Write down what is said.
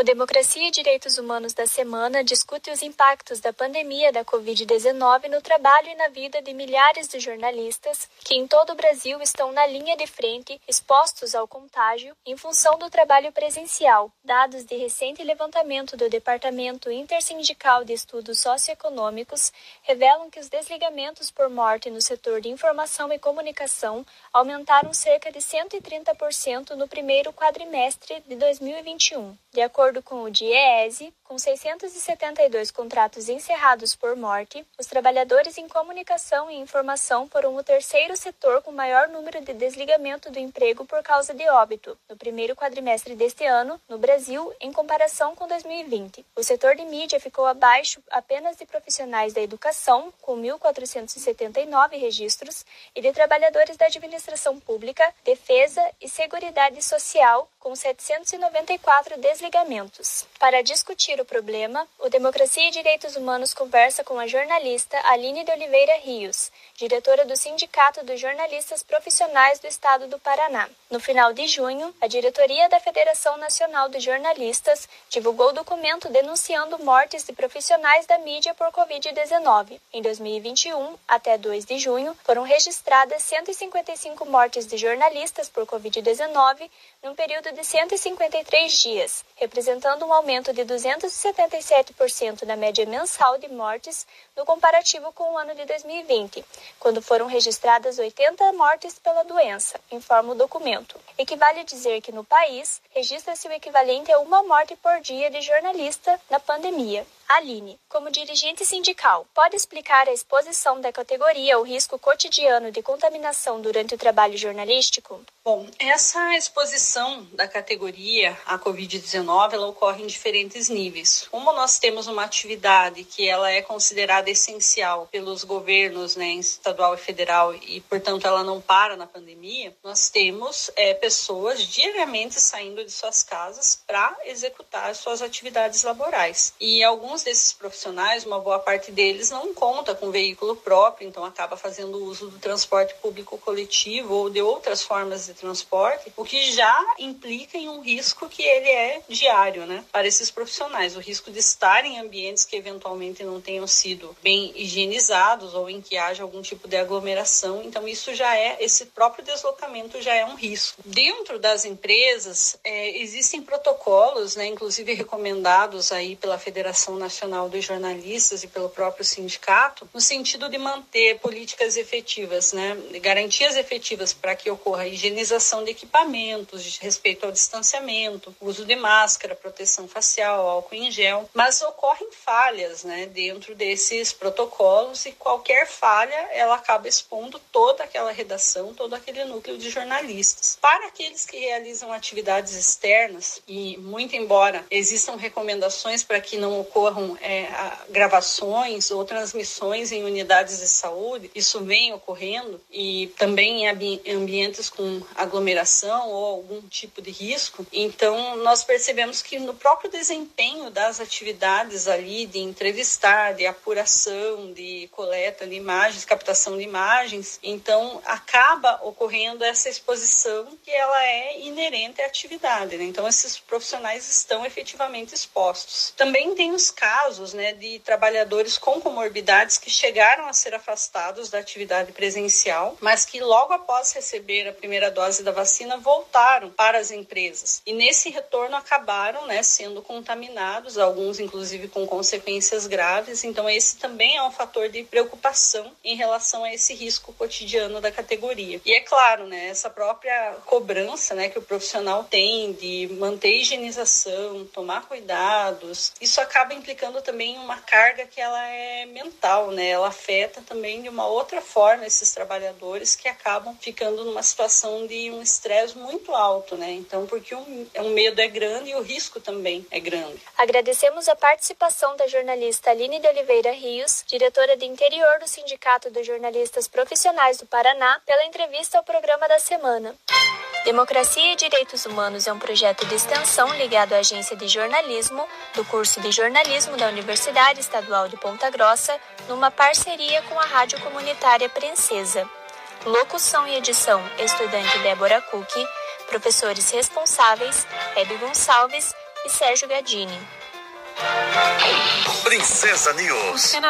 O Democracia e Direitos Humanos da Semana discute os impactos da pandemia da Covid-19 no trabalho e na vida de milhares de jornalistas que em todo o Brasil estão na linha de frente, expostos ao contágio, em função do trabalho presencial. Dados de recente levantamento do Departamento Intersindical de Estudos Socioeconômicos revelam que os desligamentos por morte no setor de informação e comunicação aumentaram cerca de 130% no primeiro quadrimestre de 2021. De acordo com o DIEESE, com 672 contratos encerrados por morte, os trabalhadores em comunicação e informação foram o terceiro setor com maior número de desligamento do emprego por causa de óbito, no primeiro quadrimestre deste ano, no Brasil, em comparação com 2020. O setor de mídia ficou abaixo apenas de profissionais da educação, com 1.479 registros, e de trabalhadores da administração pública, defesa e seguridade social, com 794 desligamentos. Para discutir o problema, o Democracia e Direitos Humanos conversa com a jornalista Aline de Oliveira Rios, diretora do Sindicato dos Jornalistas Profissionais do Estado do Paraná. No final de junho, a diretoria da Federação Nacional dos Jornalistas divulgou documento denunciando mortes de profissionais da mídia por Covid-19. Em 2021, até 2 de junho, foram registradas 155 mortes de jornalistas por Covid-19 num período de 153 dias, representando um aumento de 277% na média mensal de mortes no comparativo com o ano de 2020, quando foram registradas 80 mortes pela doença, informa o documento. Equivale dizer que no país registra-se o equivalente a uma morte por dia de jornalista na pandemia. Aline, como dirigente sindical, pode explicar a exposição da categoria ao risco cotidiano de contaminação durante o trabalho jornalístico? Bom, essa exposição da categoria à Covid-19 ela ocorre em diferentes níveis. Como nós temos uma atividade que ela é considerada essencial pelos governos, né, estadual e federal, e portanto ela não para na pandemia, nós temos é, pessoas diariamente saindo de suas casas para executar suas atividades laborais. E alguns desses profissionais, uma boa parte deles não conta com veículo próprio, então acaba fazendo uso do transporte público coletivo ou de outras formas de transporte, o que já implica em um risco que ele é diário, né, para esses profissionais, o risco de estar em ambientes que eventualmente não tenham sido bem higienizados ou em que haja algum tipo de aglomeração. Então isso já é esse próprio deslocamento já é um risco. Dentro das empresas é, existem protocolos, né, inclusive recomendados aí pela Federação Nacional dos Jornalistas e pelo próprio sindicato, no sentido de manter políticas efetivas, né, garantias efetivas para que ocorra higienização de equipamentos, de respeito ao distanciamento, uso de máscara, proteção facial, álcool em gel, mas ocorrem falhas, né, dentro desses protocolos e qualquer falha ela acaba expondo toda aquela redação, todo aquele núcleo de jornalistas. Para aqueles que realizam atividades externas e muito embora existam recomendações para que não ocorram é, gravações ou transmissões em unidades de saúde, isso vem ocorrendo e também em ambientes com aglomeração ou algum tipo de risco. Então nós percebemos que no próprio desempenho das atividades ali de entrevistar, de apuração, de coleta de imagens, captação de imagens, então acaba ocorrendo essa exposição que ela é inerente à atividade. Né? Então esses profissionais estão efetivamente expostos. Também tem os casos né, de trabalhadores com comorbidades que chegaram a ser afastados da atividade presencial, mas que logo após receber a primeira dose da vacina voltaram para as empresas e nesse retorno acabaram né, sendo contaminados, alguns inclusive com consequências graves. Então esse também é um fator de preocupação em relação a esse risco cotidiano da categoria. E é claro, né, essa própria cobrança né, que o profissional tem de manter higienização, tomar cuidados, isso acaba implicando implicando também uma carga que ela é mental, né? Ela afeta também de uma outra forma esses trabalhadores que acabam ficando numa situação de um estresse muito alto, né? Então, porque um, um medo é grande e o risco também é grande. Agradecemos a participação da jornalista Aline de Oliveira Rios, diretora de interior do Sindicato dos Jornalistas Profissionais do Paraná, pela entrevista ao programa da semana. Democracia e Direitos Humanos é um projeto de extensão ligado à Agência de Jornalismo do curso de jornalismo da Universidade Estadual de Ponta Grossa, numa parceria com a Rádio Comunitária Princesa. Locução e edição: estudante Débora Cook, professores responsáveis: Hebe Gonçalves e Sérgio Gadini. Princesa News.